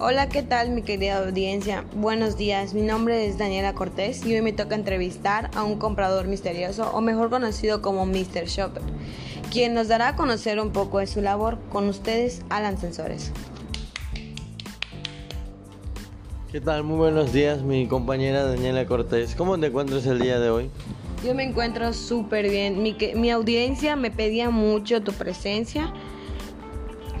Hola, ¿qué tal mi querida audiencia? Buenos días, mi nombre es Daniela Cortés y hoy me toca entrevistar a un comprador misterioso o mejor conocido como Mr. Shopper, quien nos dará a conocer un poco de su labor. Con ustedes, Alan Sensores. ¿Qué tal? Muy buenos días, mi compañera Daniela Cortés. ¿Cómo te encuentras el día de hoy? Yo me encuentro súper bien. Mi, mi audiencia me pedía mucho tu presencia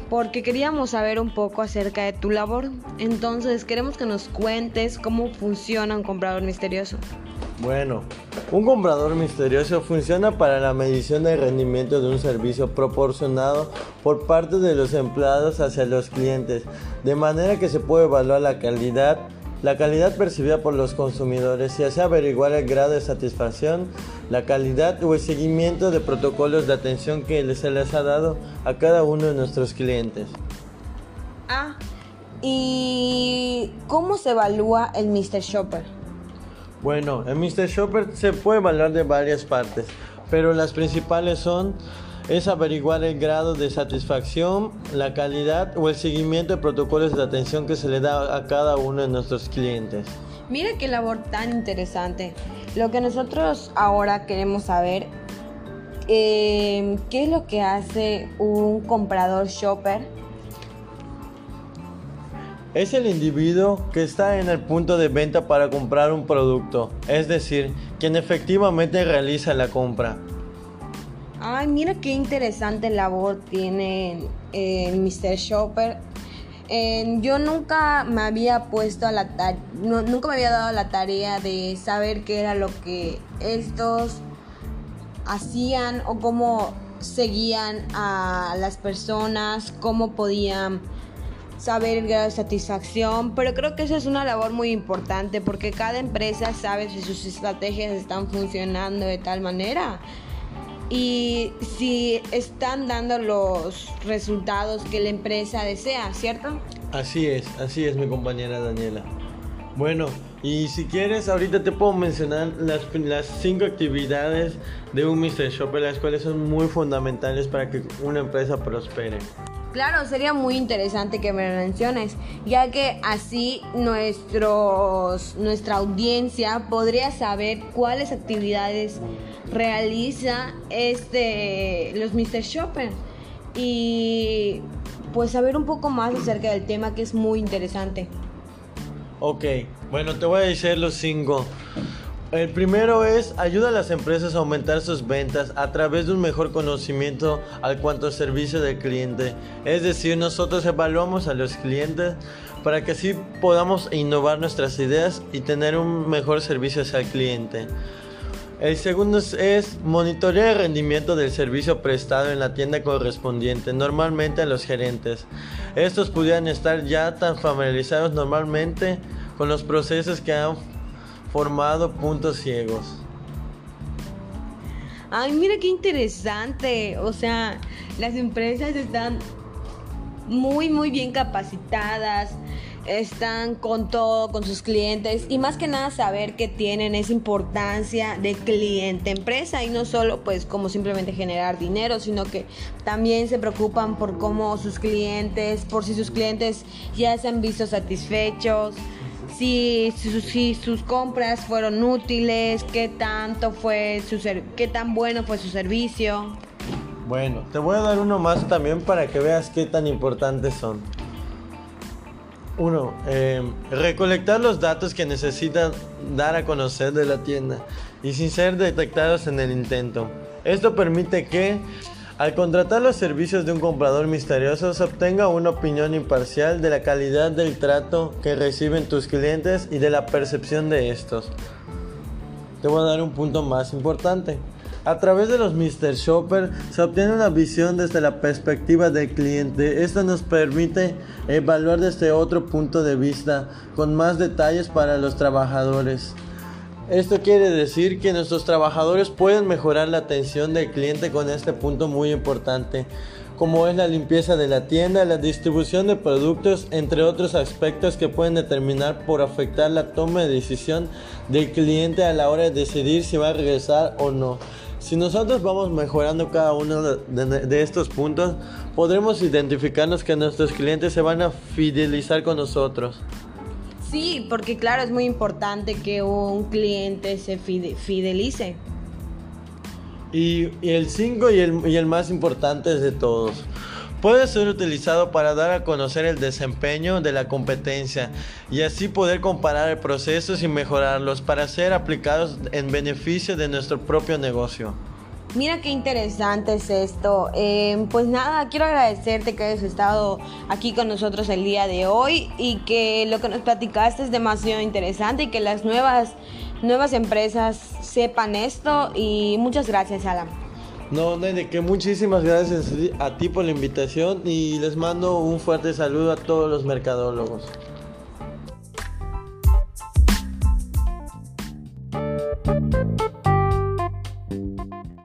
porque queríamos saber un poco acerca de tu labor. Entonces queremos que nos cuentes cómo funciona un comprador misterioso. Bueno, un comprador misterioso funciona para la medición del rendimiento de un servicio proporcionado por parte de los empleados hacia los clientes, de manera que se puede evaluar la calidad, la calidad percibida por los consumidores y así averiguar el grado de satisfacción, la calidad o el seguimiento de protocolos de atención que se les ha dado a cada uno de nuestros clientes. Ah, ¿y cómo se evalúa el Mr. Shopper? Bueno, el Mr. Shopper se puede evaluar de varias partes, pero las principales son es averiguar el grado de satisfacción, la calidad o el seguimiento de protocolos de atención que se le da a cada uno de nuestros clientes. Mira qué labor tan interesante. Lo que nosotros ahora queremos saber, eh, ¿qué es lo que hace un comprador shopper? Es el individuo que está en el punto de venta para comprar un producto, es decir, quien efectivamente realiza la compra. Ay, mira qué interesante labor tiene el Mr. Shopper. Yo nunca me había puesto a la nunca me había dado la tarea de saber qué era lo que estos hacían o cómo seguían a las personas, cómo podían saber el grado de satisfacción, pero creo que esa es una labor muy importante porque cada empresa sabe si sus estrategias están funcionando de tal manera y si están dando los resultados que la empresa desea, ¿cierto? Así es, así es mi compañera Daniela. Bueno, y si quieres, ahorita te puedo mencionar las, las cinco actividades de un Mr. Shopper, las cuales son muy fundamentales para que una empresa prospere. Claro, sería muy interesante que me lo menciones, ya que así nuestros, nuestra audiencia podría saber cuáles actividades realiza este, los Mr. Shopper y pues saber un poco más acerca del tema que es muy interesante. Ok, bueno, te voy a decir los cinco. El primero es ayuda a las empresas a aumentar sus ventas a través de un mejor conocimiento al cuanto servicio del cliente. Es decir, nosotros evaluamos a los clientes para que así podamos innovar nuestras ideas y tener un mejor servicio hacia el cliente. El segundo es monitorear el rendimiento del servicio prestado en la tienda correspondiente, normalmente a los gerentes. Estos pudieran estar ya tan familiarizados normalmente con los procesos que han formado puntos ciegos. Ay, mira qué interesante. O sea, las empresas están muy, muy bien capacitadas, están con todo, con sus clientes y más que nada saber que tienen esa importancia de cliente-empresa y no solo pues como simplemente generar dinero, sino que también se preocupan por cómo sus clientes, por si sus clientes ya se han visto satisfechos si, si, sus compras fueron útiles, qué tanto fue su qué tan bueno fue su servicio. Bueno, te voy a dar uno más también para que veas qué tan importantes son. Uno, eh, recolectar los datos que necesitan dar a conocer de la tienda y sin ser detectados en el intento. Esto permite que al contratar los servicios de un comprador misterioso, se obtenga una opinión imparcial de la calidad del trato que reciben tus clientes y de la percepción de estos. Te voy a dar un punto más importante. A través de los Mr. Shopper se obtiene una visión desde la perspectiva del cliente. Esto nos permite evaluar desde otro punto de vista con más detalles para los trabajadores. Esto quiere decir que nuestros trabajadores pueden mejorar la atención del cliente con este punto muy importante, como es la limpieza de la tienda, la distribución de productos, entre otros aspectos que pueden determinar por afectar la toma de decisión del cliente a la hora de decidir si va a regresar o no. Si nosotros vamos mejorando cada uno de, estos puntos, podremos identificarnos que nuestros clientes se van a fidelizar con nosotros. Sí, porque claro, es muy importante que un cliente se fidelice. Y, el 5 y el, y el más importante de todos. Puede ser utilizado para dar a conocer el desempeño de la competencia y así poder comparar procesos y mejorarlos para ser aplicados en beneficio de nuestro propio negocio. Mira qué interesante es esto. Em, pues nada, quiero agradecerte que hayas estado aquí con nosotros el día de hoy y que lo que nos platicaste es demasiado interesante y que las nuevas, nuevas empresas sepan esto. Y muchas gracias, Alan. No, de que muchísimas gracias a ti por la invitación y les mando un fuerte saludo a todos los mercadólogos.